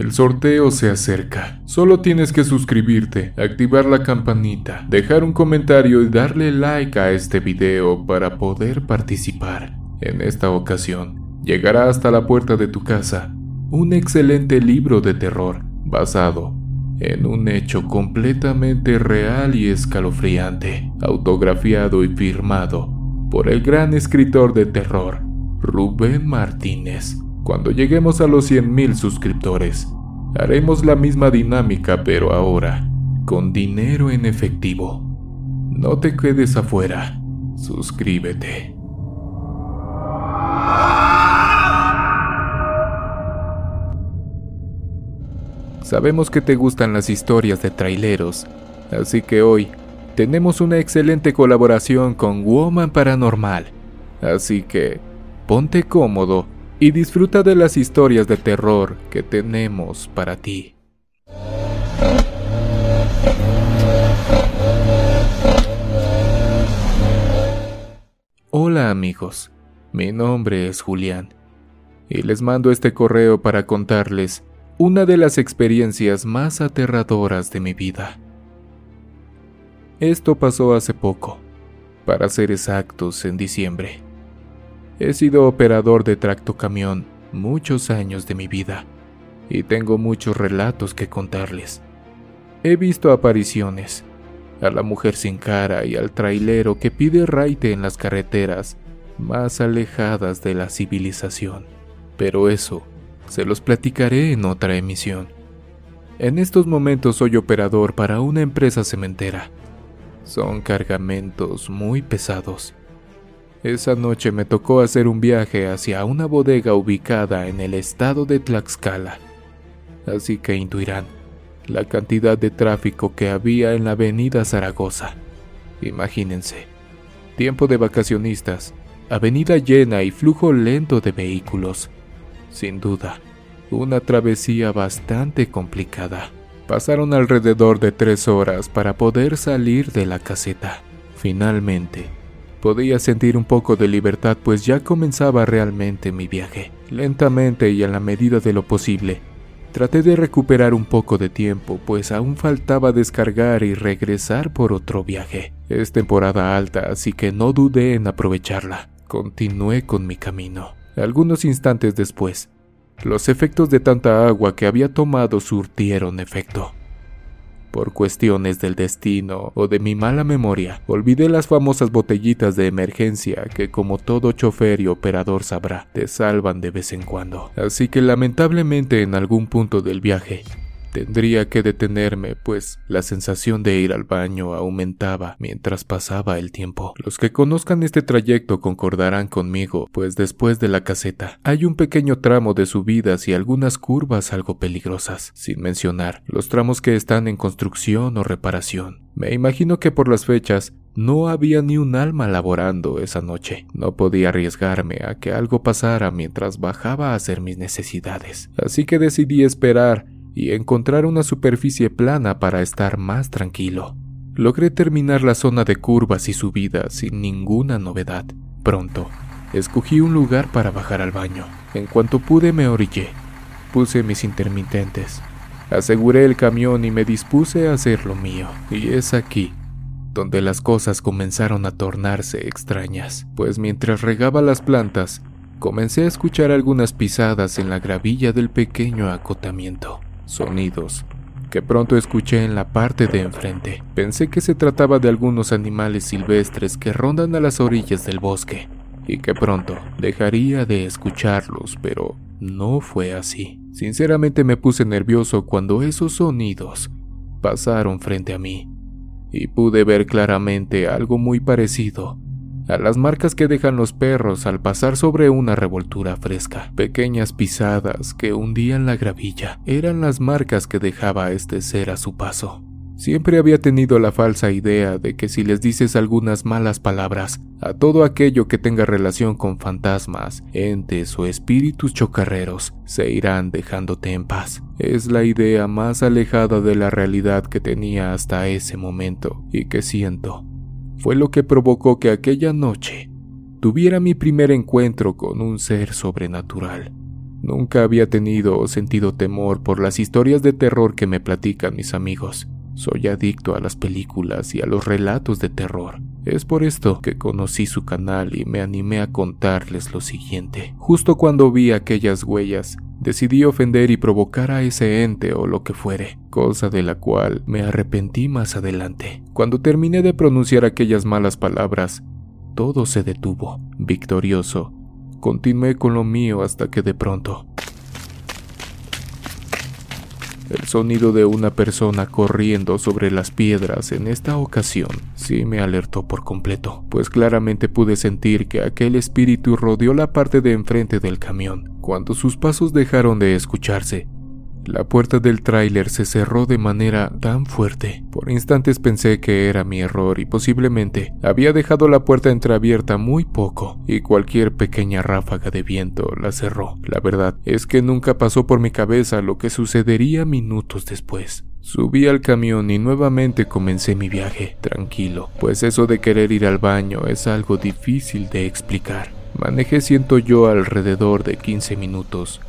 El sorteo se acerca. Solo tienes que suscribirte, activar la campanita, dejar un comentario y darle like a este video para poder participar. En esta ocasión, llegará hasta la puerta de tu casa un excelente libro de terror basado en un hecho completamente real y escalofriante, autografiado y firmado por el gran escritor de terror, Rubén Martínez. Cuando lleguemos a los 100.000 suscriptores, haremos la misma dinámica pero ahora, con dinero en efectivo. No te quedes afuera, suscríbete. Sabemos que te gustan las historias de traileros, así que hoy tenemos una excelente colaboración con Woman Paranormal. Así que ponte cómodo y disfruta de las historias de terror que tenemos para ti. Hola amigos, mi nombre es Julián y les mando este correo para contarles una de las experiencias más aterradoras de mi vida. Esto pasó hace poco, para ser exactos, en diciembre. He sido operador de tractocamión muchos años de mi vida y tengo muchos relatos que contarles. He visto apariciones, a la mujer sin cara y al trailero que pide raite en las carreteras más alejadas de la civilización. Pero eso se los platicaré en otra emisión. En estos momentos soy operador para una empresa cementera. Son cargamentos muy pesados. Esa noche me tocó hacer un viaje hacia una bodega ubicada en el estado de Tlaxcala. Así que intuirán la cantidad de tráfico que había en la avenida Zaragoza. Imagínense, tiempo de vacacionistas, avenida llena y flujo lento de vehículos. Sin duda, una travesía bastante complicada. Pasaron alrededor de tres horas para poder salir de la caseta. Finalmente, podía sentir un poco de libertad pues ya comenzaba realmente mi viaje. Lentamente y a la medida de lo posible, traté de recuperar un poco de tiempo pues aún faltaba descargar y regresar por otro viaje. Es temporada alta así que no dudé en aprovecharla. Continué con mi camino. Algunos instantes después, los efectos de tanta agua que había tomado surtieron efecto. Por cuestiones del destino o de mi mala memoria, olvidé las famosas botellitas de emergencia que como todo chofer y operador sabrá, te salvan de vez en cuando. Así que lamentablemente en algún punto del viaje, Tendría que detenerme, pues la sensación de ir al baño aumentaba mientras pasaba el tiempo. Los que conozcan este trayecto concordarán conmigo, pues después de la caseta hay un pequeño tramo de subidas y algunas curvas algo peligrosas, sin mencionar los tramos que están en construcción o reparación. Me imagino que por las fechas no había ni un alma laborando esa noche. No podía arriesgarme a que algo pasara mientras bajaba a hacer mis necesidades. Así que decidí esperar y encontrar una superficie plana para estar más tranquilo. Logré terminar la zona de curvas y subidas sin ninguna novedad. Pronto, escogí un lugar para bajar al baño. En cuanto pude me orillé. Puse mis intermitentes. Aseguré el camión y me dispuse a hacer lo mío. Y es aquí donde las cosas comenzaron a tornarse extrañas, pues mientras regaba las plantas, comencé a escuchar algunas pisadas en la gravilla del pequeño acotamiento sonidos que pronto escuché en la parte de enfrente. Pensé que se trataba de algunos animales silvestres que rondan a las orillas del bosque y que pronto dejaría de escucharlos, pero no fue así. Sinceramente me puse nervioso cuando esos sonidos pasaron frente a mí y pude ver claramente algo muy parecido a las marcas que dejan los perros al pasar sobre una revoltura fresca. Pequeñas pisadas que hundían la gravilla eran las marcas que dejaba este ser a su paso. Siempre había tenido la falsa idea de que si les dices algunas malas palabras a todo aquello que tenga relación con fantasmas, entes o espíritus chocarreros, se irán dejándote en paz. Es la idea más alejada de la realidad que tenía hasta ese momento y que siento fue lo que provocó que aquella noche tuviera mi primer encuentro con un ser sobrenatural. Nunca había tenido o sentido temor por las historias de terror que me platican mis amigos. Soy adicto a las películas y a los relatos de terror. Es por esto que conocí su canal y me animé a contarles lo siguiente. Justo cuando vi aquellas huellas, decidí ofender y provocar a ese ente o lo que fuere, cosa de la cual me arrepentí más adelante. Cuando terminé de pronunciar aquellas malas palabras, todo se detuvo. Victorioso, continué con lo mío hasta que de pronto el sonido de una persona corriendo sobre las piedras en esta ocasión sí me alertó por completo, pues claramente pude sentir que aquel espíritu rodeó la parte de enfrente del camión. Cuando sus pasos dejaron de escucharse, la puerta del tráiler se cerró de manera tan fuerte. Por instantes pensé que era mi error y posiblemente había dejado la puerta entreabierta muy poco y cualquier pequeña ráfaga de viento la cerró. La verdad es que nunca pasó por mi cabeza lo que sucedería minutos después. Subí al camión y nuevamente comencé mi viaje, tranquilo, pues eso de querer ir al baño es algo difícil de explicar. Manejé siento yo alrededor de 15 minutos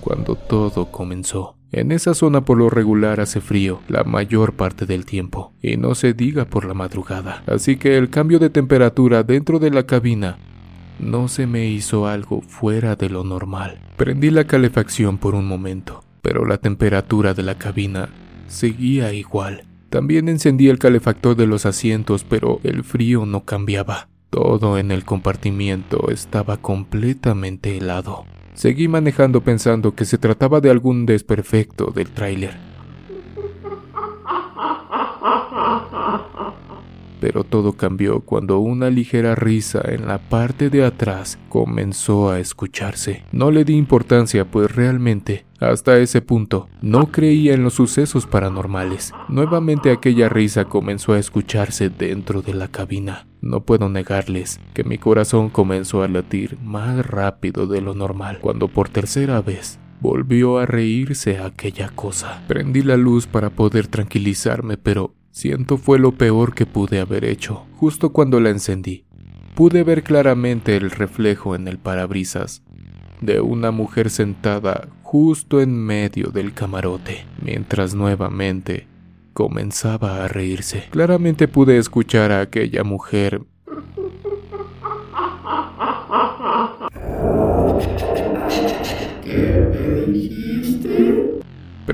cuando todo comenzó. En esa zona por lo regular hace frío la mayor parte del tiempo, y no se diga por la madrugada, así que el cambio de temperatura dentro de la cabina no se me hizo algo fuera de lo normal. Prendí la calefacción por un momento, pero la temperatura de la cabina seguía igual. También encendí el calefactor de los asientos, pero el frío no cambiaba. Todo en el compartimiento estaba completamente helado. Seguí manejando pensando que se trataba de algún desperfecto del tráiler. Pero todo cambió cuando una ligera risa en la parte de atrás comenzó a escucharse. No le di importancia pues realmente hasta ese punto, no creía en los sucesos paranormales. Nuevamente aquella risa comenzó a escucharse dentro de la cabina. No puedo negarles que mi corazón comenzó a latir más rápido de lo normal cuando por tercera vez volvió a reírse aquella cosa. Prendí la luz para poder tranquilizarme, pero siento fue lo peor que pude haber hecho. Justo cuando la encendí, pude ver claramente el reflejo en el parabrisas de una mujer sentada justo en medio del camarote, mientras nuevamente comenzaba a reírse. Claramente pude escuchar a aquella mujer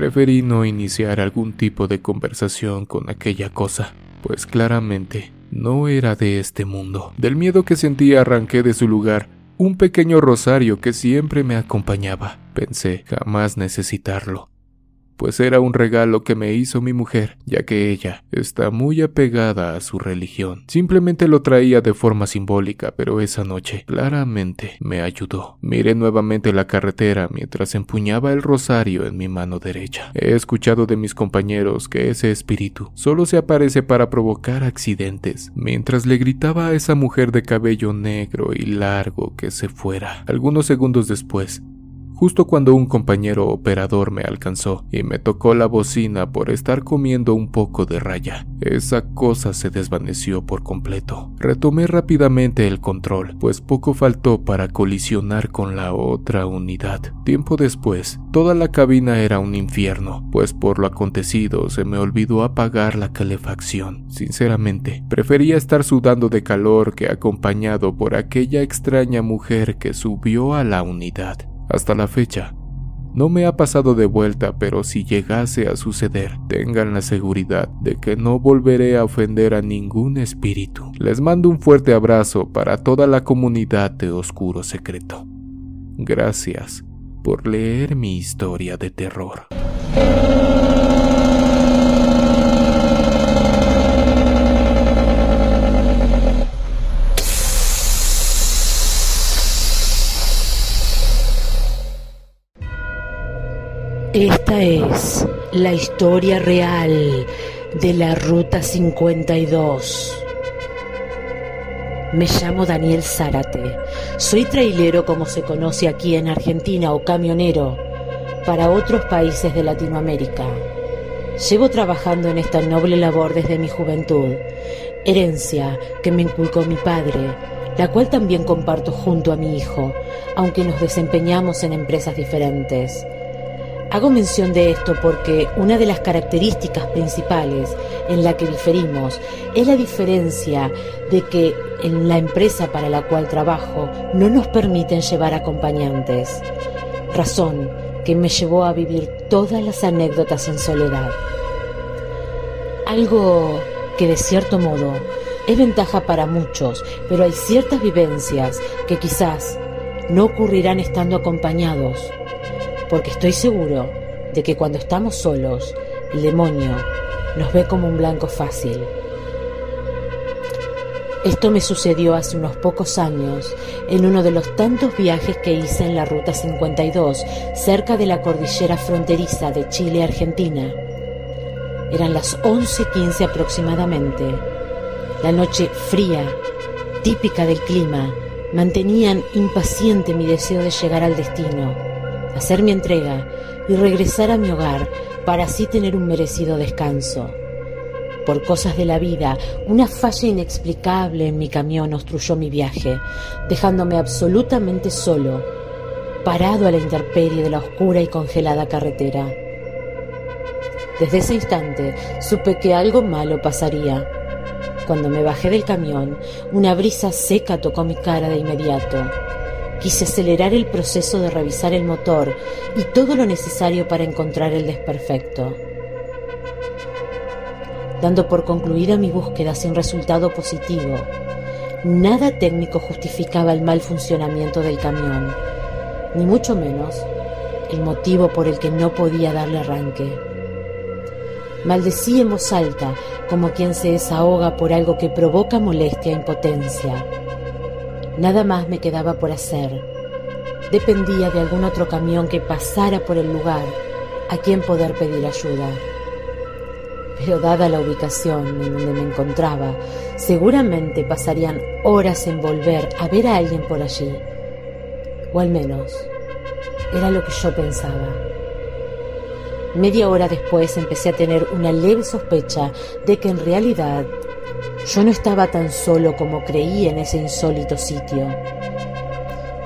Preferí no iniciar algún tipo de conversación con aquella cosa, pues claramente no era de este mundo. Del miedo que sentía arranqué de su lugar un pequeño rosario que siempre me acompañaba. Pensé jamás necesitarlo, pues era un regalo que me hizo mi mujer, ya que ella está muy apegada a su religión. Simplemente lo traía de forma simbólica, pero esa noche claramente me ayudó. Miré nuevamente la carretera mientras empuñaba el rosario en mi mano derecha. He escuchado de mis compañeros que ese espíritu solo se aparece para provocar accidentes, mientras le gritaba a esa mujer de cabello negro y largo que se fuera. Algunos segundos después, justo cuando un compañero operador me alcanzó y me tocó la bocina por estar comiendo un poco de raya. Esa cosa se desvaneció por completo. Retomé rápidamente el control, pues poco faltó para colisionar con la otra unidad. Tiempo después, toda la cabina era un infierno, pues por lo acontecido se me olvidó apagar la calefacción. Sinceramente, prefería estar sudando de calor que acompañado por aquella extraña mujer que subió a la unidad. Hasta la fecha, no me ha pasado de vuelta, pero si llegase a suceder, tengan la seguridad de que no volveré a ofender a ningún espíritu. Les mando un fuerte abrazo para toda la comunidad de Oscuro Secreto. Gracias por leer mi historia de terror. La historia real de la Ruta 52. Me llamo Daniel Zárate. Soy trailero como se conoce aquí en Argentina o camionero para otros países de Latinoamérica. Llevo trabajando en esta noble labor desde mi juventud, herencia que me inculcó mi padre, la cual también comparto junto a mi hijo, aunque nos desempeñamos en empresas diferentes. Hago mención de esto porque una de las características principales en la que diferimos es la diferencia de que en la empresa para la cual trabajo no nos permiten llevar acompañantes, razón que me llevó a vivir todas las anécdotas en soledad. Algo que de cierto modo es ventaja para muchos, pero hay ciertas vivencias que quizás no ocurrirán estando acompañados porque estoy seguro de que cuando estamos solos, el demonio nos ve como un blanco fácil. Esto me sucedió hace unos pocos años en uno de los tantos viajes que hice en la Ruta 52, cerca de la cordillera fronteriza de Chile-Argentina. Eran las 11:15 aproximadamente. La noche fría, típica del clima, mantenían impaciente mi deseo de llegar al destino hacer mi entrega y regresar a mi hogar para así tener un merecido descanso. Por cosas de la vida, una falla inexplicable en mi camión obstruyó mi viaje, dejándome absolutamente solo, parado a la intemperie de la oscura y congelada carretera. Desde ese instante supe que algo malo pasaría. Cuando me bajé del camión, una brisa seca tocó mi cara de inmediato. Quise acelerar el proceso de revisar el motor y todo lo necesario para encontrar el desperfecto. Dando por concluida mi búsqueda sin resultado positivo, nada técnico justificaba el mal funcionamiento del camión, ni mucho menos el motivo por el que no podía darle arranque. Maldecí en voz alta como quien se desahoga por algo que provoca molestia e impotencia Nada más me quedaba por hacer. Dependía de algún otro camión que pasara por el lugar a quien poder pedir ayuda. Pero dada la ubicación en donde me encontraba, seguramente pasarían horas en volver a ver a alguien por allí. O al menos, era lo que yo pensaba. Media hora después empecé a tener una leve sospecha de que en realidad yo no estaba tan solo como creí en ese insólito sitio.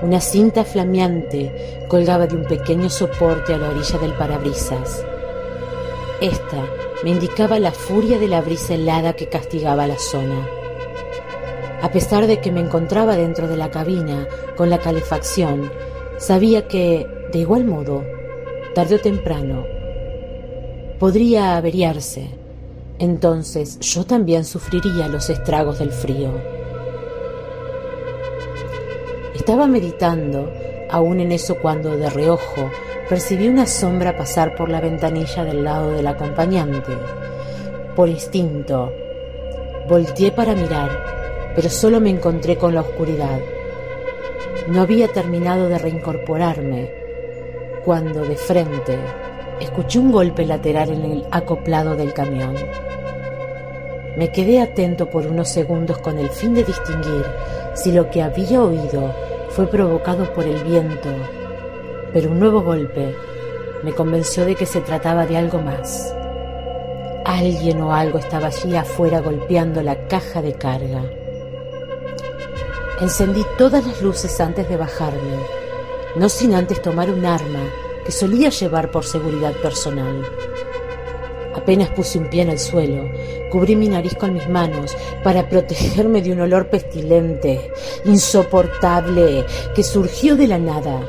Una cinta flameante colgaba de un pequeño soporte a la orilla del parabrisas. Esta me indicaba la furia de la brisa helada que castigaba la zona. A pesar de que me encontraba dentro de la cabina con la calefacción, sabía que, de igual modo, tarde o temprano, podría averiarse entonces yo también sufriría los estragos del frío. Estaba meditando aún en eso cuando de reojo percibí una sombra pasar por la ventanilla del lado del acompañante. Por instinto, volteé para mirar, pero solo me encontré con la oscuridad. No había terminado de reincorporarme cuando de frente escuché un golpe lateral en el acoplado del camión. Me quedé atento por unos segundos con el fin de distinguir si lo que había oído fue provocado por el viento, pero un nuevo golpe me convenció de que se trataba de algo más. Alguien o algo estaba allí afuera golpeando la caja de carga. Encendí todas las luces antes de bajarme, no sin antes tomar un arma que solía llevar por seguridad personal. Apenas puse un pie en el suelo, cubrí mi nariz con mis manos para protegerme de un olor pestilente, insoportable, que surgió de la nada.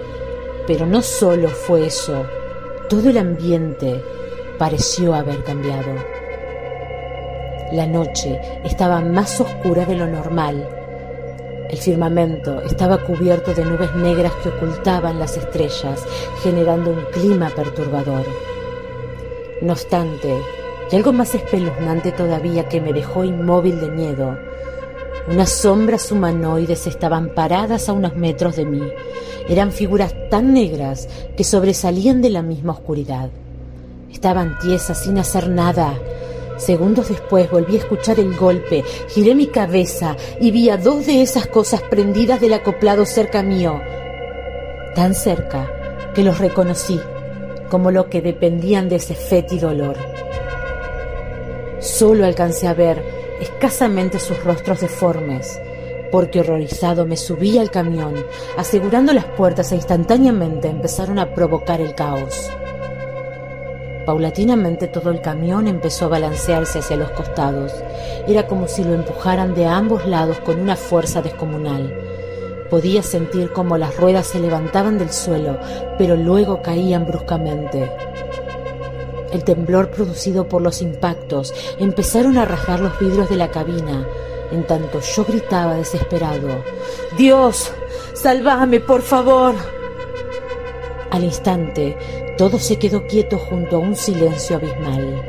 Pero no solo fue eso, todo el ambiente pareció haber cambiado. La noche estaba más oscura de lo normal. El firmamento estaba cubierto de nubes negras que ocultaban las estrellas, generando un clima perturbador. No obstante, y algo más espeluznante todavía que me dejó inmóvil de miedo, unas sombras humanoides estaban paradas a unos metros de mí. Eran figuras tan negras que sobresalían de la misma oscuridad. Estaban tiesas sin hacer nada. Segundos después volví a escuchar el golpe, giré mi cabeza y vi a dos de esas cosas prendidas del acoplado cerca mío. Tan cerca que los reconocí como lo que dependían de ese fétido olor. Solo alcancé a ver escasamente sus rostros deformes, porque horrorizado me subí al camión, asegurando las puertas e instantáneamente empezaron a provocar el caos. Paulatinamente todo el camión empezó a balancearse hacia los costados. Era como si lo empujaran de ambos lados con una fuerza descomunal. Podía sentir cómo las ruedas se levantaban del suelo, pero luego caían bruscamente. El temblor producido por los impactos empezaron a rasgar los vidrios de la cabina, en tanto yo gritaba desesperado, Dios, sálvame, por favor. Al instante, todo se quedó quieto junto a un silencio abismal.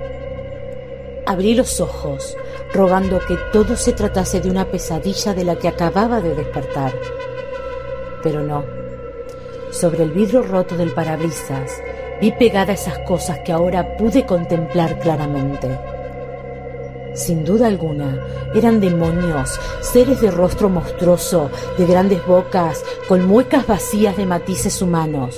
Abrí los ojos, rogando que todo se tratase de una pesadilla de la que acababa de despertar. Pero no. Sobre el vidrio roto del parabrisas vi pegada esas cosas que ahora pude contemplar claramente. Sin duda alguna, eran demonios, seres de rostro monstruoso, de grandes bocas, con muecas vacías de matices humanos,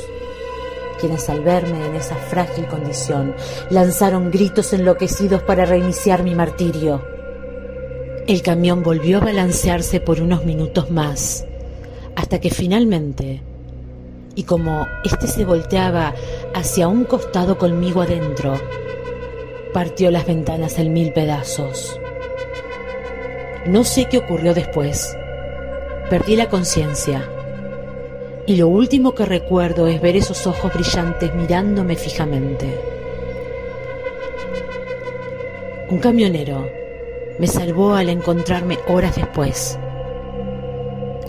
quienes al verme en esa frágil condición lanzaron gritos enloquecidos para reiniciar mi martirio. El camión volvió a balancearse por unos minutos más, hasta que finalmente, y como éste se volteaba hacia un costado conmigo adentro, partió las ventanas en mil pedazos. No sé qué ocurrió después. Perdí la conciencia. Y lo último que recuerdo es ver esos ojos brillantes mirándome fijamente. Un camionero me salvó al encontrarme horas después.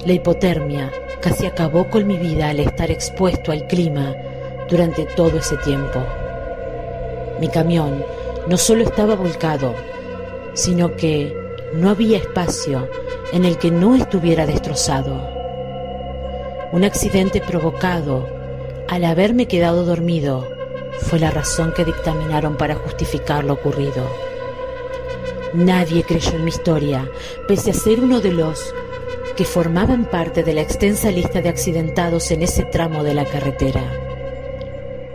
La hipotermia casi acabó con mi vida al estar expuesto al clima durante todo ese tiempo. Mi camión no solo estaba volcado, sino que no había espacio en el que no estuviera destrozado. Un accidente provocado al haberme quedado dormido fue la razón que dictaminaron para justificar lo ocurrido. Nadie creyó en mi historia, pese a ser uno de los que formaban parte de la extensa lista de accidentados en ese tramo de la carretera.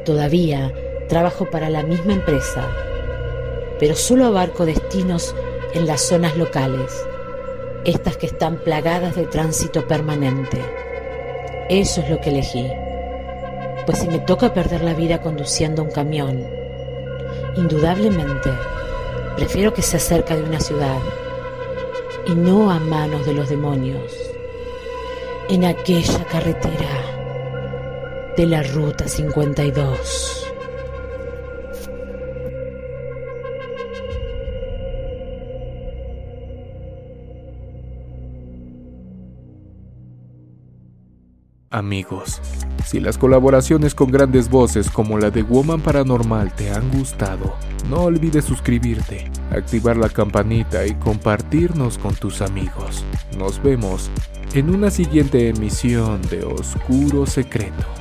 Todavía trabajo para la misma empresa pero solo abarco destinos en las zonas locales, estas que están plagadas de tránsito permanente. Eso es lo que elegí, pues si me toca perder la vida conduciendo un camión, indudablemente prefiero que sea cerca de una ciudad y no a manos de los demonios, en aquella carretera de la Ruta 52. Amigos, si las colaboraciones con grandes voces como la de Woman Paranormal te han gustado, no olvides suscribirte, activar la campanita y compartirnos con tus amigos. Nos vemos en una siguiente emisión de Oscuro Secreto.